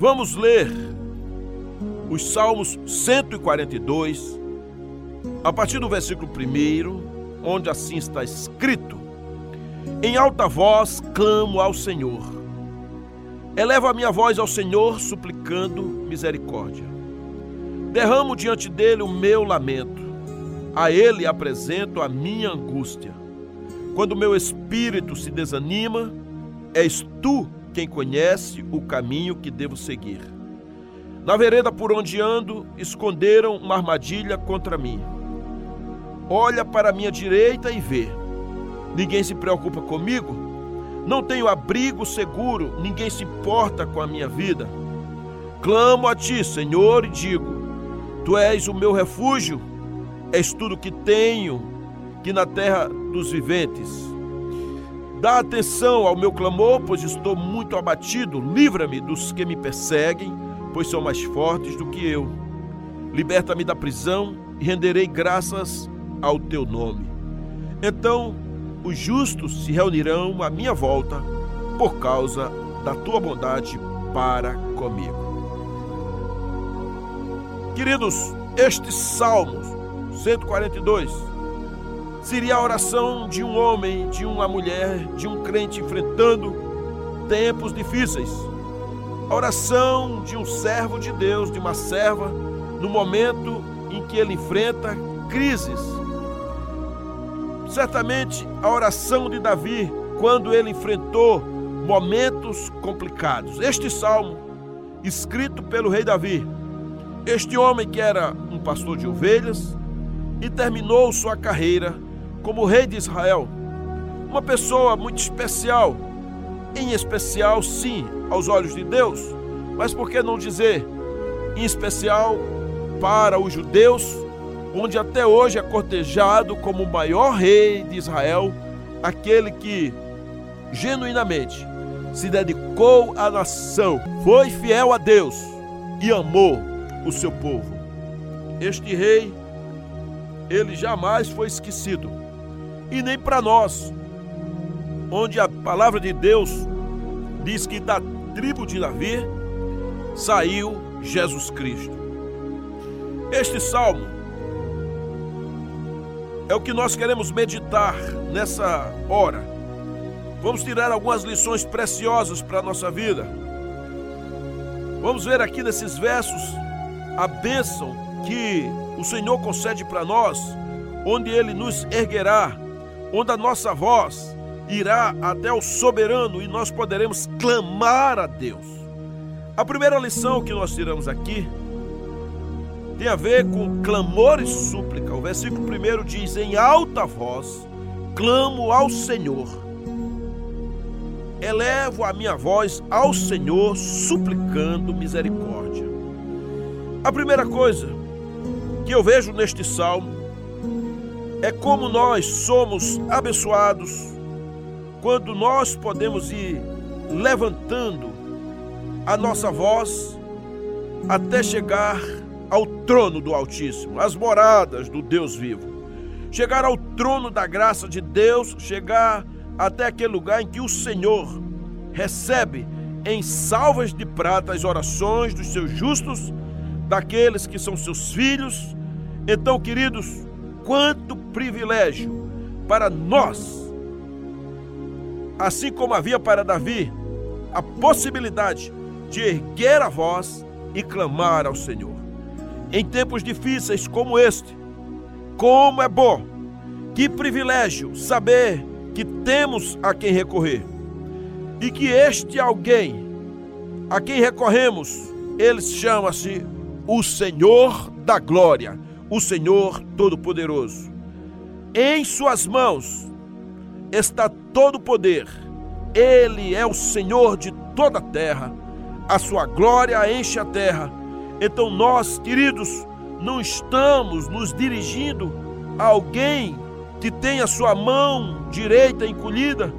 Vamos ler os Salmos 142, a partir do versículo 1, onde assim está escrito: Em alta voz clamo ao Senhor. Elevo a minha voz ao Senhor, suplicando misericórdia. Derramo diante dele o meu lamento. A ele apresento a minha angústia. Quando meu espírito se desanima, és tu quem conhece o caminho que devo seguir. Na vereda por onde ando, esconderam uma armadilha contra mim. Olha para minha direita e vê. Ninguém se preocupa comigo. Não tenho abrigo seguro, ninguém se importa com a minha vida. Clamo a ti, Senhor, e digo: Tu és o meu refúgio, és tudo que tenho, que na terra dos viventes. Dá atenção ao meu clamor, pois estou muito abatido. Livra-me dos que me perseguem, pois são mais fortes do que eu. Liberta-me da prisão e renderei graças ao teu nome. Então os justos se reunirão à minha volta por causa da tua bondade para comigo. Queridos, este Salmos 142 seria a oração de um homem, de uma mulher, de um crente enfrentando tempos difíceis. A oração de um servo de Deus, de uma serva, no momento em que ele enfrenta crises. Certamente a oração de Davi, quando ele enfrentou momentos complicados. Este salmo, escrito pelo rei Davi, este homem que era um pastor de ovelhas e terminou sua carreira como rei de Israel. Uma pessoa muito especial, em especial, sim, aos olhos de Deus, mas por que não dizer em especial para os judeus, onde até hoje é cortejado como o maior rei de Israel, aquele que genuinamente se dedicou à nação, foi fiel a Deus e amou o seu povo. Este rei, ele jamais foi esquecido e nem para nós, onde a palavra de Deus diz que da tribo de Davi saiu Jesus Cristo. Este salmo é o que nós queremos meditar nessa hora. Vamos tirar algumas lições preciosas para a nossa vida. Vamos ver aqui nesses versos a bênção que o Senhor concede para nós, onde Ele nos erguerá onde a nossa voz irá até o soberano e nós poderemos clamar a Deus. A primeira lição que nós tiramos aqui tem a ver com clamor e súplica. O versículo primeiro diz: Em alta voz clamo ao Senhor. Elevo a minha voz ao Senhor, suplicando misericórdia. A primeira coisa que eu vejo neste salmo é como nós somos abençoados quando nós podemos ir levantando a nossa voz até chegar ao trono do Altíssimo, às moradas do Deus vivo. Chegar ao trono da graça de Deus, chegar até aquele lugar em que o Senhor recebe em salvas de prata as orações dos seus justos, daqueles que são seus filhos. Então, queridos, quanto privilégio para nós, assim como havia para Davi a possibilidade de erguer a voz e clamar ao Senhor. Em tempos difíceis como este, como é bom, que privilégio saber que temos a quem recorrer e que este alguém a quem recorremos, ele chama-se o Senhor da Glória o Senhor Todo-Poderoso. Em Suas mãos está todo o poder. Ele é o Senhor de toda a terra. A sua glória enche a terra. Então nós, queridos, não estamos nos dirigindo a alguém que tenha sua mão direita encolhida,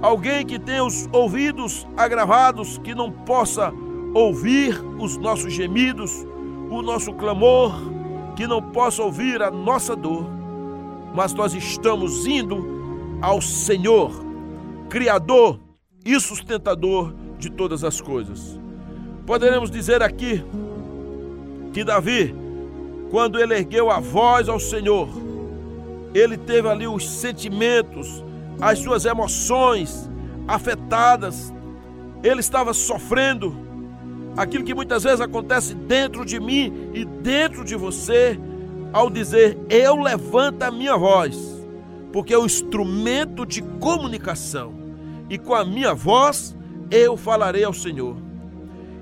alguém que tenha os ouvidos agravados, que não possa ouvir os nossos gemidos, o nosso clamor, que não possa ouvir a nossa dor, mas nós estamos indo ao Senhor, Criador e sustentador de todas as coisas. Poderemos dizer aqui que Davi, quando ele ergueu a voz ao Senhor, ele teve ali os sentimentos, as suas emoções afetadas, ele estava sofrendo aquilo que muitas vezes acontece dentro de mim e dentro de você, ao dizer: Eu levanto a minha voz, porque é o instrumento de comunicação, e com a minha voz eu falarei ao Senhor.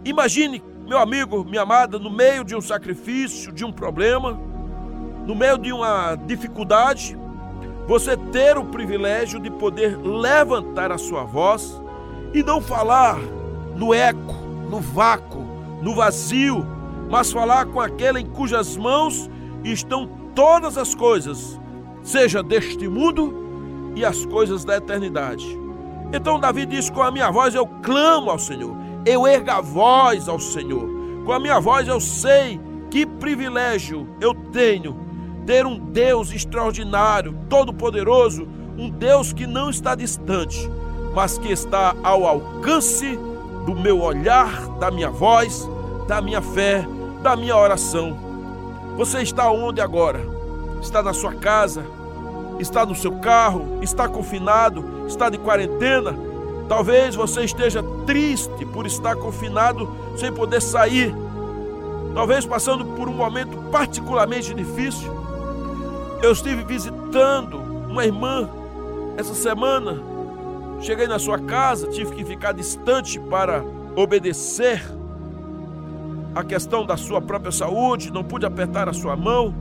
Imagine, meu amigo, minha amada, no meio de um sacrifício, de um problema, no meio de uma dificuldade, você ter o privilégio de poder levantar a sua voz e não falar no eco, no vácuo, no vazio, mas falar com aquele em cujas mãos estão todas as coisas, seja deste mundo e as coisas da eternidade. Então Davi diz: Com a minha voz eu clamo ao Senhor, eu ergo a voz ao Senhor. Com a minha voz eu sei que privilégio eu tenho ter um Deus extraordinário, todo-poderoso, um Deus que não está distante, mas que está ao alcance do meu olhar, da minha voz, da minha fé, da minha oração. Você está onde agora? Está na sua casa? Está no seu carro? Está confinado? Está de quarentena? Talvez você esteja triste por estar confinado sem poder sair. Talvez passando por um momento particularmente difícil. Eu estive visitando uma irmã essa semana. Cheguei na sua casa, tive que ficar distante para obedecer a questão da sua própria saúde, não pude apertar a sua mão,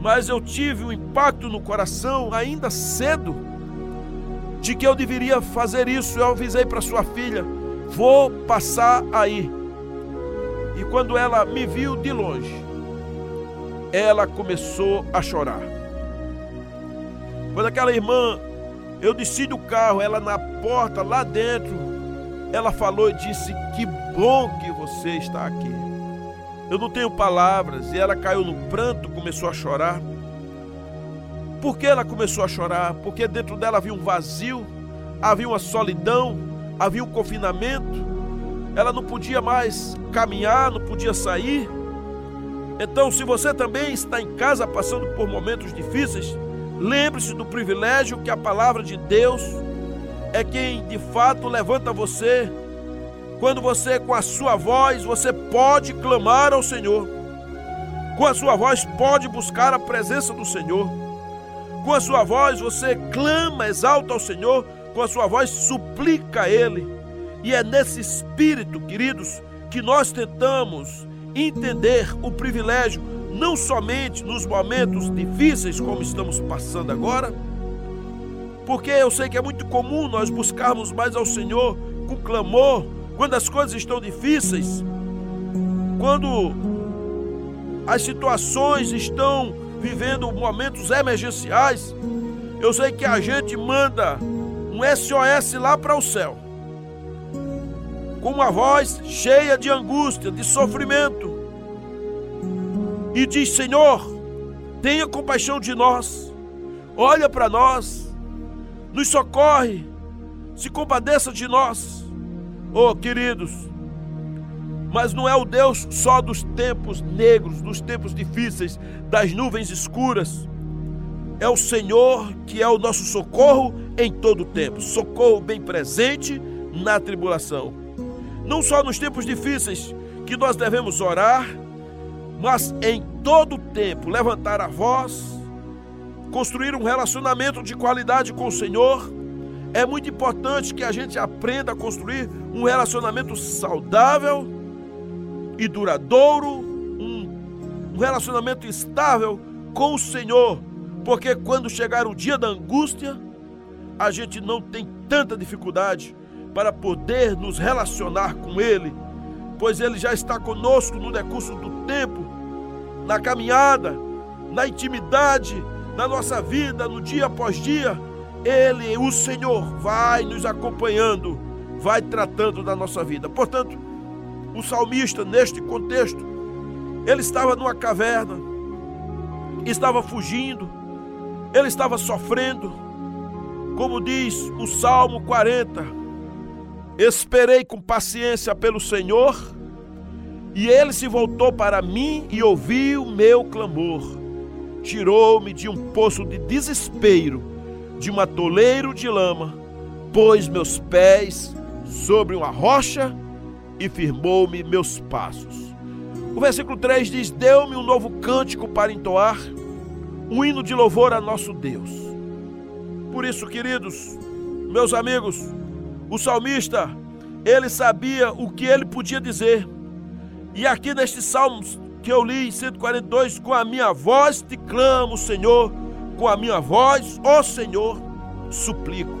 mas eu tive um impacto no coração ainda cedo de que eu deveria fazer isso. Eu avisei para sua filha: vou passar aí. E quando ela me viu de longe, ela começou a chorar. Quando aquela irmã, eu desci do carro, ela na porta, lá dentro, ela falou e disse: Que bom que você está aqui. Eu não tenho palavras. E ela caiu no pranto, começou a chorar. Por que ela começou a chorar? Porque dentro dela havia um vazio, havia uma solidão, havia um confinamento. Ela não podia mais caminhar, não podia sair. Então, se você também está em casa passando por momentos difíceis, lembre-se do privilégio que a palavra de Deus é quem de fato levanta você. Quando você, com a sua voz, você pode clamar ao Senhor. Com a sua voz, pode buscar a presença do Senhor. Com a sua voz, você clama, exalta ao Senhor. Com a sua voz, suplica a Ele. E é nesse espírito, queridos, que nós tentamos entender o privilégio, não somente nos momentos difíceis como estamos passando agora, porque eu sei que é muito comum nós buscarmos mais ao Senhor com clamor, quando as coisas estão difíceis, quando as situações estão vivendo momentos emergenciais, eu sei que a gente manda um SOS lá para o céu com uma voz cheia de angústia, de sofrimento, e diz: Senhor, tenha compaixão de nós, olha para nós, nos socorre, se compadeça de nós. Oh, queridos, mas não é o Deus só dos tempos negros, dos tempos difíceis, das nuvens escuras. É o Senhor que é o nosso socorro em todo o tempo, socorro bem presente na tribulação não só nos tempos difíceis que nós devemos orar, mas em todo tempo levantar a voz, construir um relacionamento de qualidade com o Senhor. É muito importante que a gente aprenda a construir um relacionamento saudável e duradouro, um relacionamento estável com o Senhor, porque quando chegar o dia da angústia, a gente não tem tanta dificuldade para poder nos relacionar com Ele, pois Ele já está conosco no decurso do tempo, na caminhada, na intimidade, na nossa vida, no dia após dia. Ele, o Senhor, vai nos acompanhando, vai tratando da nossa vida. Portanto, o salmista, neste contexto, ele estava numa caverna, estava fugindo, ele estava sofrendo, como diz o Salmo 40, Esperei com paciência pelo Senhor, E ele se voltou para mim e ouviu meu clamor. Tirou-me de um poço de desespero, de um atoleiro de lama, pôs meus pés sobre uma rocha e firmou-me meus passos. O versículo 3 diz: Deu-me um novo cântico para entoar, um hino de louvor a nosso Deus. Por isso, queridos, meus amigos, o salmista, ele sabia o que ele podia dizer. E aqui neste salmo que eu li em 142, com a minha voz te clamo, Senhor, com a minha voz, ó Senhor, suplico.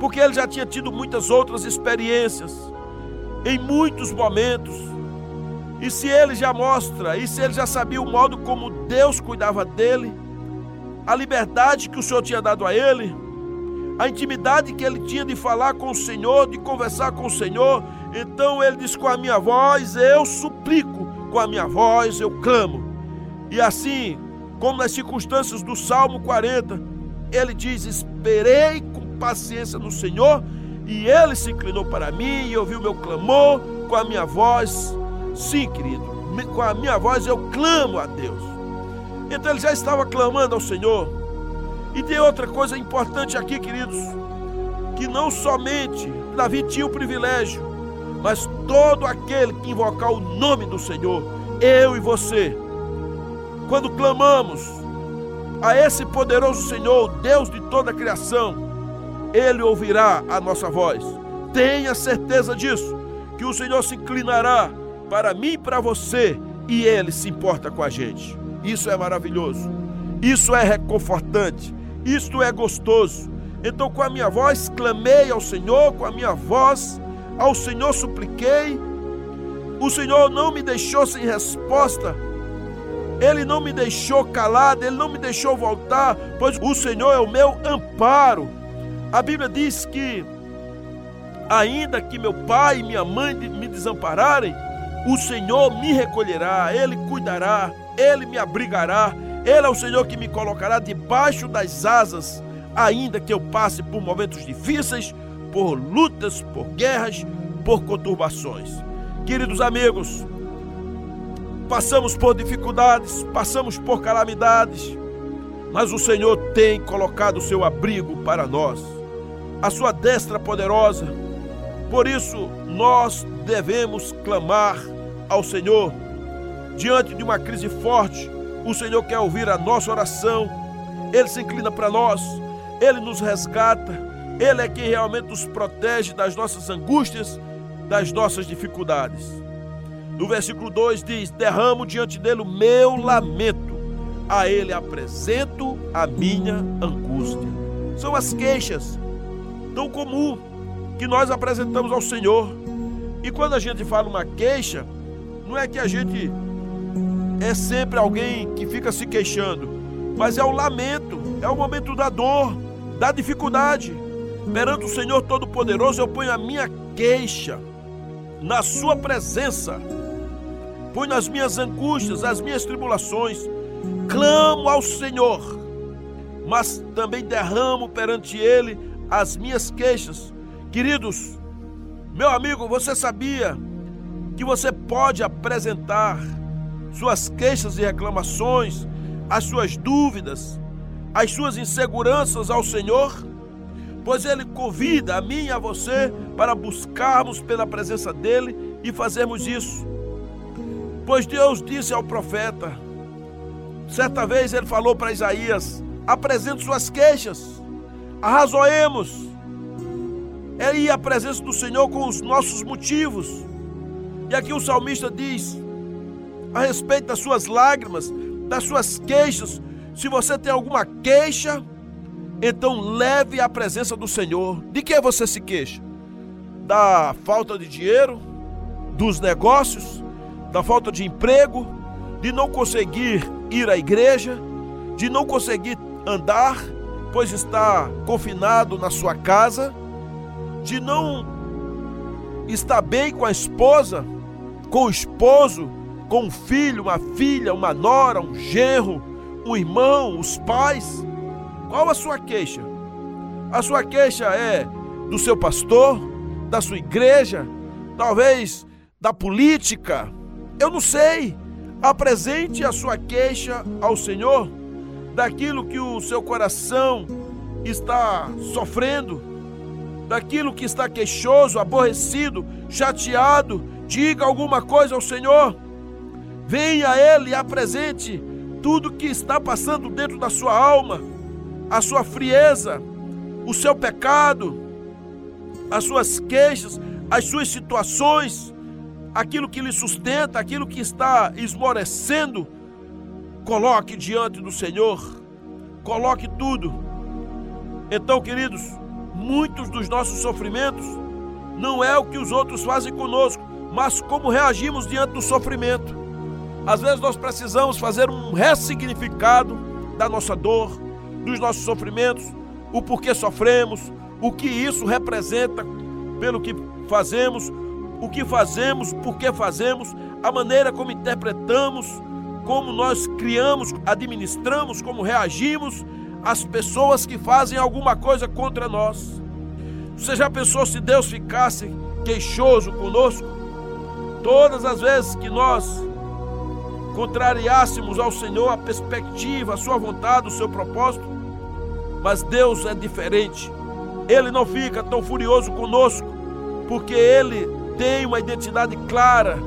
Porque ele já tinha tido muitas outras experiências, em muitos momentos. E se ele já mostra, e se ele já sabia o modo como Deus cuidava dele, a liberdade que o Senhor tinha dado a ele, a intimidade que ele tinha de falar com o Senhor, de conversar com o Senhor, então ele diz: Com a minha voz eu suplico, com a minha voz eu clamo. E assim, como nas circunstâncias do Salmo 40, ele diz: Esperei com paciência no Senhor e ele se inclinou para mim e ouviu meu clamor com a minha voz. Sim, querido, com a minha voz eu clamo a Deus. Então ele já estava clamando ao Senhor. E tem outra coisa importante aqui, queridos, que não somente Davi tinha o privilégio, mas todo aquele que invocar o nome do Senhor, eu e você, quando clamamos a esse poderoso Senhor, Deus de toda a criação, ele ouvirá a nossa voz. Tenha certeza disso, que o Senhor se inclinará para mim e para você e Ele se importa com a gente. Isso é maravilhoso, isso é reconfortante, isto é gostoso. Então, com a minha voz, clamei ao Senhor, com a minha voz, ao Senhor supliquei. O Senhor não me deixou sem resposta. Ele não me deixou calado, ele não me deixou voltar, pois o Senhor é o meu amparo. A Bíblia diz que, ainda que meu pai e minha mãe me desampararem, o Senhor me recolherá, Ele cuidará, Ele me abrigará, Ele é o Senhor que me colocará debaixo das asas, ainda que eu passe por momentos difíceis, por lutas, por guerras, por conturbações. Queridos amigos, passamos por dificuldades, passamos por calamidades, mas o Senhor tem colocado o seu abrigo para nós a sua destra poderosa. Por isso, nós devemos clamar ao Senhor. Diante de uma crise forte, o Senhor quer ouvir a nossa oração. Ele se inclina para nós, ele nos resgata, ele é quem realmente nos protege das nossas angústias, das nossas dificuldades. No versículo 2 diz: Derramo diante dele o meu lamento, a ele apresento a minha angústia. São as queixas tão comum que nós apresentamos ao Senhor. E quando a gente fala uma queixa, não é que a gente é sempre alguém que fica se queixando, mas é o lamento, é o momento da dor, da dificuldade. Perante o Senhor Todo-Poderoso, eu ponho a minha queixa na Sua presença, ponho as minhas angústias, as minhas tribulações, clamo ao Senhor, mas também derramo perante Ele as minhas queixas. Queridos, meu amigo, você sabia que você pode apresentar suas queixas e reclamações, as suas dúvidas, as suas inseguranças ao Senhor? Pois Ele convida a mim e a você para buscarmos pela presença dEle e fazermos isso. Pois Deus disse ao profeta, certa vez ele falou para Isaías: apresente suas queixas arrazoemos. É ir à presença do Senhor com os nossos motivos. E aqui o salmista diz, a respeito das suas lágrimas, das suas queixas, se você tem alguma queixa, então leve à presença do Senhor. De que você se queixa? Da falta de dinheiro, dos negócios, da falta de emprego, de não conseguir ir à igreja, de não conseguir andar, pois está confinado na sua casa, de não estar bem com a esposa, com o esposo, com um filho, uma filha, uma nora, um genro, um irmão, os pais. Qual a sua queixa? A sua queixa é do seu pastor, da sua igreja, talvez da política, Eu não sei. Apresente a sua queixa ao Senhor daquilo que o seu coração está sofrendo, daquilo que está queixoso, aborrecido, chateado. Diga alguma coisa ao Senhor. Venha a Ele e apresente tudo que está passando dentro da sua alma, a sua frieza, o seu pecado, as suas queixas, as suas situações, aquilo que lhe sustenta, aquilo que está esmorecendo, coloque diante do Senhor, coloque tudo. Então, queridos, muitos dos nossos sofrimentos não é o que os outros fazem conosco, mas como reagimos diante do sofrimento. Às vezes nós precisamos fazer um ressignificado da nossa dor, dos nossos sofrimentos, o porquê sofremos, o que isso representa pelo que fazemos, o que fazemos, por que fazemos, a maneira como interpretamos, como nós criamos, administramos, como reagimos às pessoas que fazem alguma coisa contra nós. Você já pensou se Deus ficasse queixoso conosco? Todas as vezes que nós contrariássemos ao Senhor a perspectiva, a sua vontade, o seu propósito, mas Deus é diferente. Ele não fica tão furioso conosco, porque ele tem uma identidade clara,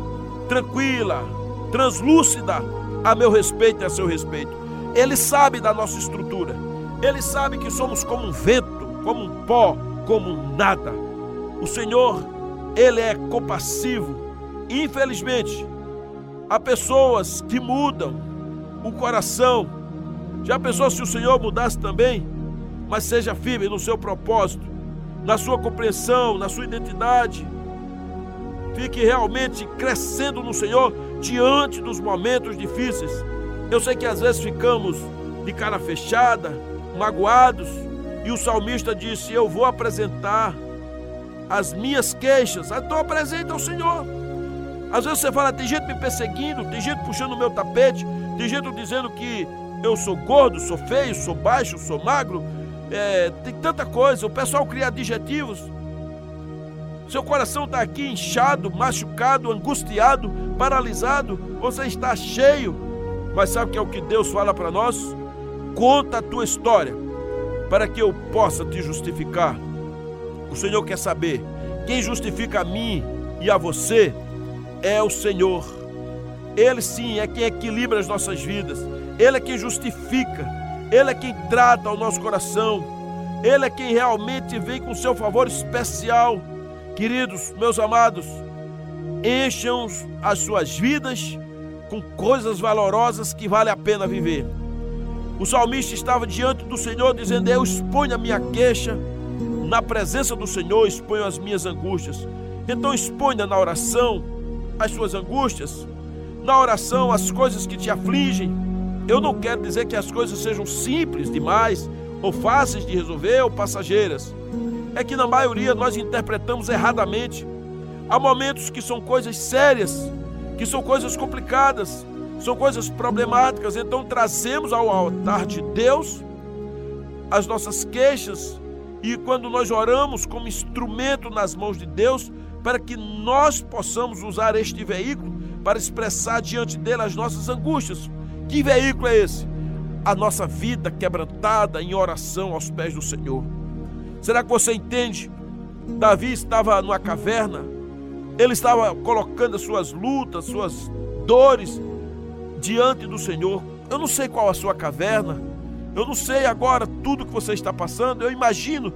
tranquila, translúcida a meu respeito e a seu respeito. Ele sabe da nossa estrutura. Ele sabe que somos como um vento, como um pó, como um nada. O Senhor, ele é compassivo. Infelizmente, há pessoas que mudam o coração. Já pensou se o Senhor mudasse também? Mas seja firme no seu propósito, na sua compreensão, na sua identidade Fique realmente crescendo no Senhor diante dos momentos difíceis. Eu sei que às vezes ficamos de cara fechada, magoados, e o salmista disse: Eu vou apresentar as minhas queixas. Então apresenta ao Senhor. Às vezes você fala: tem gente me perseguindo, tem gente puxando o meu tapete, tem gente dizendo que eu sou gordo, sou feio, sou baixo, sou magro. É, tem tanta coisa. O pessoal cria adjetivos. Seu coração está aqui inchado, machucado, angustiado, paralisado. Você está cheio. Mas sabe o que é o que Deus fala para nós? Conta a tua história para que eu possa te justificar. O Senhor quer saber. Quem justifica a mim e a você é o Senhor. Ele sim é quem equilibra as nossas vidas. Ele é quem justifica. Ele é quem trata o nosso coração. Ele é quem realmente vem com seu favor especial Queridos, meus amados, encham as suas vidas com coisas valorosas que vale a pena viver. O salmista estava diante do Senhor dizendo: Eu exponho a minha queixa na presença do Senhor, exponho as minhas angústias. Então exponha na oração as suas angústias, na oração as coisas que te afligem. Eu não quero dizer que as coisas sejam simples demais, ou fáceis de resolver, ou passageiras é que na maioria nós interpretamos erradamente. Há momentos que são coisas sérias, que são coisas complicadas, são coisas problemáticas, então trazemos ao altar de Deus as nossas queixas e quando nós oramos como instrumento nas mãos de Deus, para que nós possamos usar este veículo para expressar diante dele as nossas angústias. Que veículo é esse? A nossa vida quebrantada em oração aos pés do Senhor. Será que você entende? Davi estava numa caverna, ele estava colocando as suas lutas, suas dores diante do Senhor. Eu não sei qual a sua caverna, eu não sei agora tudo que você está passando. Eu imagino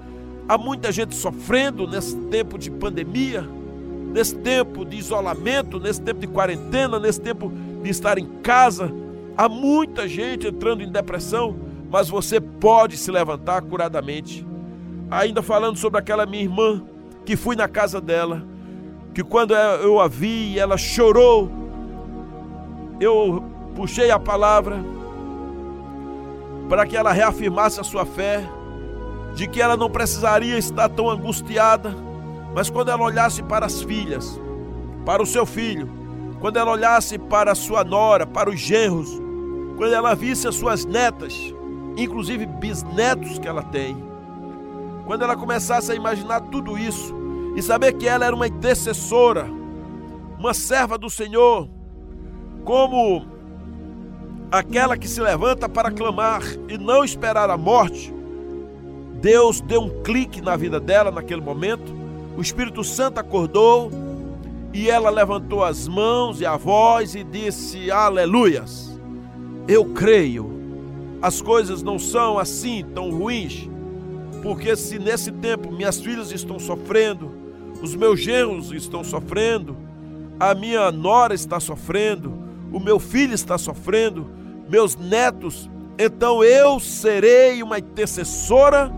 há muita gente sofrendo nesse tempo de pandemia, nesse tempo de isolamento, nesse tempo de quarentena, nesse tempo de estar em casa. Há muita gente entrando em depressão, mas você pode se levantar curadamente ainda falando sobre aquela minha irmã que fui na casa dela, que quando eu a vi, ela chorou. Eu puxei a palavra para que ela reafirmasse a sua fé, de que ela não precisaria estar tão angustiada, mas quando ela olhasse para as filhas, para o seu filho, quando ela olhasse para a sua nora, para os genros, quando ela visse as suas netas, inclusive bisnetos que ela tem, quando ela começasse a imaginar tudo isso e saber que ela era uma intercessora, uma serva do Senhor, como aquela que se levanta para clamar e não esperar a morte. Deus deu um clique na vida dela naquele momento. O Espírito Santo acordou e ela levantou as mãos e a voz e disse: Aleluias. Eu creio. As coisas não são assim tão ruins, porque se nesse tempo minhas filhas estão sofrendo, os meus genros estão sofrendo, a minha nora está sofrendo, o meu filho está sofrendo, meus netos, então eu serei uma intercessora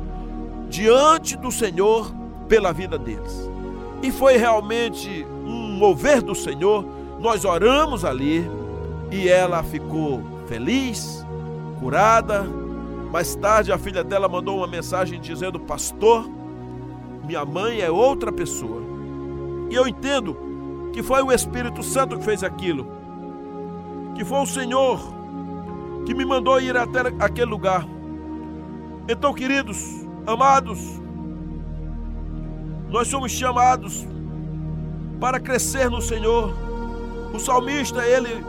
diante do Senhor pela vida deles. E foi realmente um mover do Senhor. Nós oramos ali e ela ficou feliz, curada. Mais tarde a filha dela mandou uma mensagem dizendo: Pastor, minha mãe é outra pessoa. E eu entendo que foi o Espírito Santo que fez aquilo, que foi o Senhor que me mandou ir até aquele lugar. Então, queridos, amados, nós somos chamados para crescer no Senhor. O salmista, ele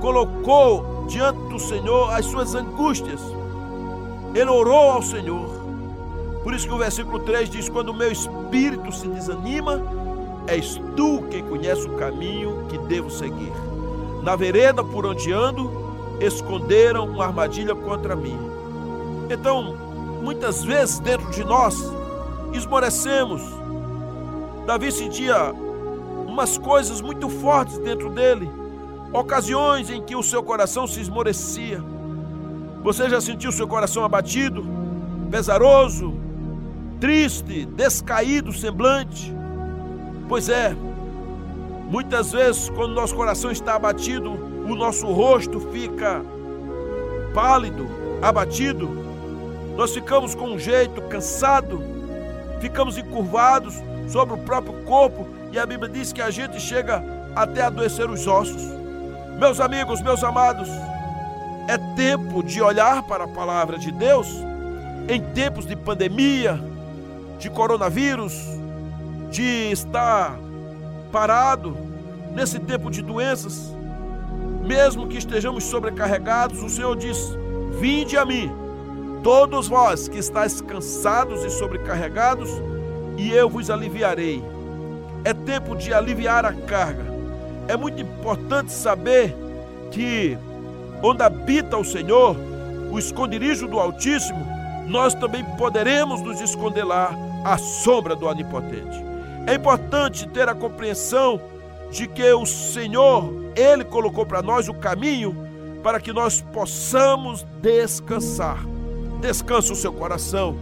colocou diante do Senhor as suas angústias. Ele orou ao Senhor. Por isso que o versículo 3 diz: Quando o meu espírito se desanima, és tu quem conhece o caminho que devo seguir. Na vereda por onde ando, esconderam uma armadilha contra mim. Então, muitas vezes dentro de nós, esmorecemos. Davi sentia umas coisas muito fortes dentro dele, ocasiões em que o seu coração se esmorecia. Você já sentiu seu coração abatido, pesaroso, triste, descaído semblante? Pois é, muitas vezes, quando nosso coração está abatido, o nosso rosto fica pálido, abatido, nós ficamos com um jeito cansado, ficamos encurvados sobre o próprio corpo e a Bíblia diz que a gente chega até adoecer os ossos. Meus amigos, meus amados, é tempo de olhar para a palavra de Deus em tempos de pandemia, de coronavírus, de estar parado nesse tempo de doenças, mesmo que estejamos sobrecarregados, o Senhor diz: Vinde a mim, todos vós que estáis cansados e sobrecarregados, e eu vos aliviarei. É tempo de aliviar a carga. É muito importante saber que onde habita o Senhor, o esconderijo do Altíssimo, nós também poderemos nos esconder lá à sombra do Onipotente. É importante ter a compreensão de que o Senhor, Ele colocou para nós o caminho para que nós possamos descansar. Descanse o seu coração.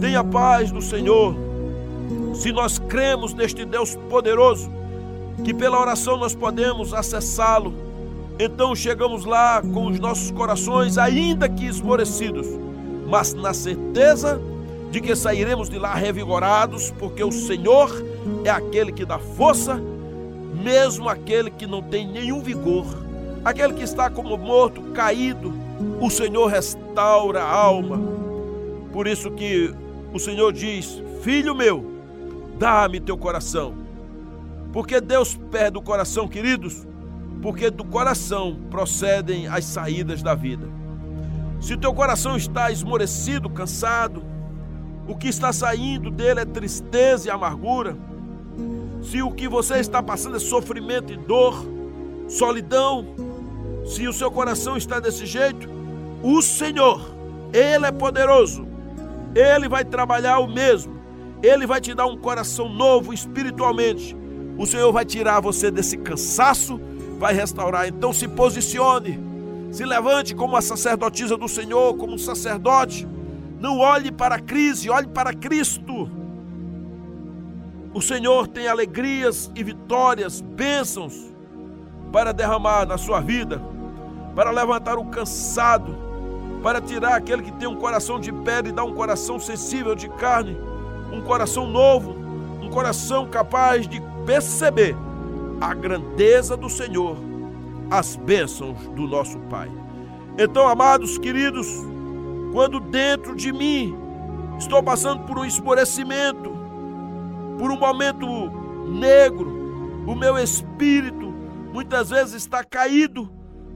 Tenha paz no Senhor. Se nós cremos neste Deus poderoso, que pela oração nós podemos acessá-lo, então chegamos lá com os nossos corações ainda que esmorecidos, mas na certeza de que sairemos de lá revigorados, porque o Senhor é aquele que dá força, mesmo aquele que não tem nenhum vigor, aquele que está como morto, caído, o Senhor restaura a alma. Por isso que o Senhor diz: Filho meu, dá-me teu coração. Porque Deus perde o coração, queridos, porque do coração procedem as saídas da vida. Se o teu coração está esmorecido, cansado, o que está saindo dele é tristeza e amargura, se o que você está passando é sofrimento e dor, solidão, se o seu coração está desse jeito, o Senhor, Ele é poderoso, Ele vai trabalhar o mesmo, Ele vai te dar um coração novo espiritualmente. O Senhor vai tirar você desse cansaço, vai restaurar. Então se posicione, se levante como a sacerdotisa do Senhor, como um sacerdote não olhe para a crise, olhe para Cristo. O Senhor tem alegrias e vitórias, bênçãos para derramar na sua vida, para levantar o cansado, para tirar aquele que tem um coração de pedra e dar um coração sensível de carne, um coração novo, um coração capaz de perceber a grandeza do Senhor, as bênçãos do nosso Pai. Então, amados queridos, quando dentro de mim estou passando por um esmorecimento, por um momento negro, o meu espírito muitas vezes está caído,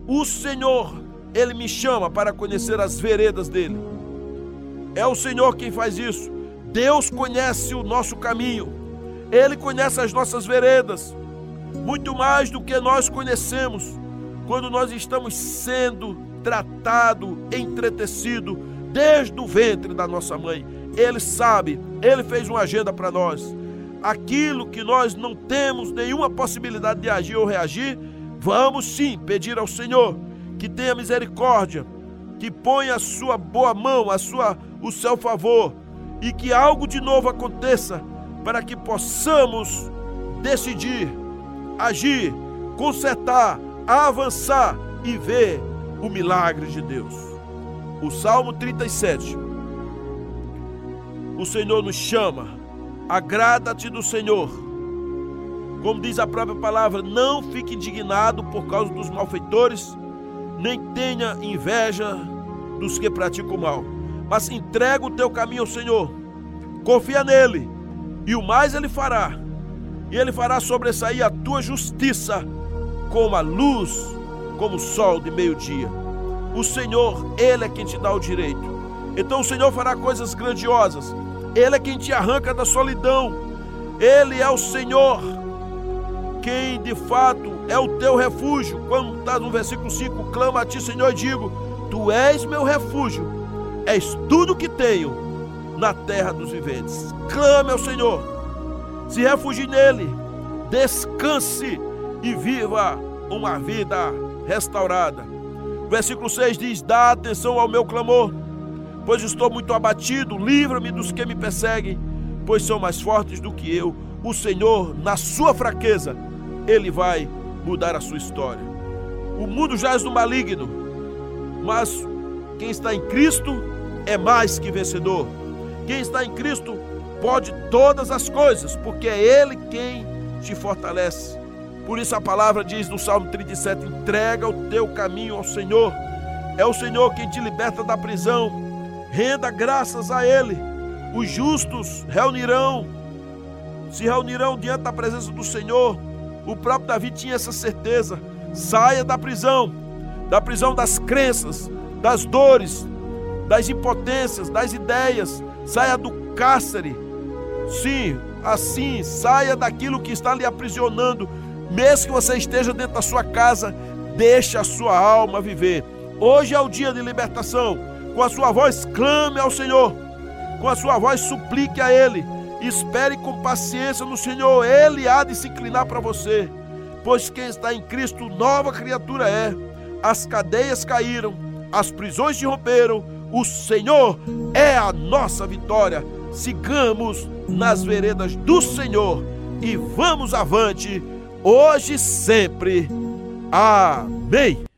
o Senhor, Ele me chama para conhecer as veredas dele. É o Senhor quem faz isso. Deus conhece o nosso caminho, Ele conhece as nossas veredas, muito mais do que nós conhecemos quando nós estamos sendo tratado, entretecido desde o ventre da nossa mãe. Ele sabe, ele fez uma agenda para nós. Aquilo que nós não temos nenhuma possibilidade de agir ou reagir, vamos sim pedir ao Senhor que tenha misericórdia, que ponha a sua boa mão, a sua o seu favor e que algo de novo aconteça para que possamos decidir, agir, consertar, avançar e ver o milagre de Deus. O Salmo 37. O Senhor nos chama, agrada-te do Senhor. Como diz a própria palavra, não fique indignado por causa dos malfeitores, nem tenha inveja dos que praticam mal, mas entrega o teu caminho ao Senhor, confia nele, e o mais ele fará, e ele fará sobressair a tua justiça como a luz, como o sol de meio-dia. O Senhor, Ele é quem te dá o direito. Então o Senhor fará coisas grandiosas. Ele é quem te arranca da solidão. Ele é o Senhor, quem de fato é o teu refúgio. Quando está no versículo 5, clama a ti, Senhor, e digo: Tu és meu refúgio, és tudo que tenho na terra dos viventes. Clame ao Senhor, se refugie nele, descanse e viva uma vida restaurada. Versículo 6 diz: Dá atenção ao meu clamor, pois estou muito abatido, livra-me dos que me perseguem, pois são mais fortes do que eu. O Senhor, na sua fraqueza, ele vai mudar a sua história. O mundo jaz no maligno, mas quem está em Cristo é mais que vencedor. Quem está em Cristo pode todas as coisas, porque é Ele quem te fortalece. Por isso a palavra diz no Salmo 37: entrega o teu caminho ao Senhor. É o Senhor quem te liberta da prisão. Renda graças a Ele. Os justos reunirão, se reunirão diante da presença do Senhor. O próprio Davi tinha essa certeza. Saia da prisão, da prisão das crenças, das dores, das impotências, das ideias. Saia do cárcere. Sim, assim, saia daquilo que está lhe aprisionando mesmo que você esteja dentro da sua casa, deixe a sua alma viver. Hoje é o dia de libertação. Com a sua voz, clame ao Senhor. Com a sua voz, suplique a Ele. Espere com paciência no Senhor. Ele há de se inclinar para você. Pois quem está em Cristo, nova criatura é. As cadeias caíram, as prisões se romperam. O Senhor é a nossa vitória. Sigamos nas veredas do Senhor e vamos avante hoje e sempre. Amém.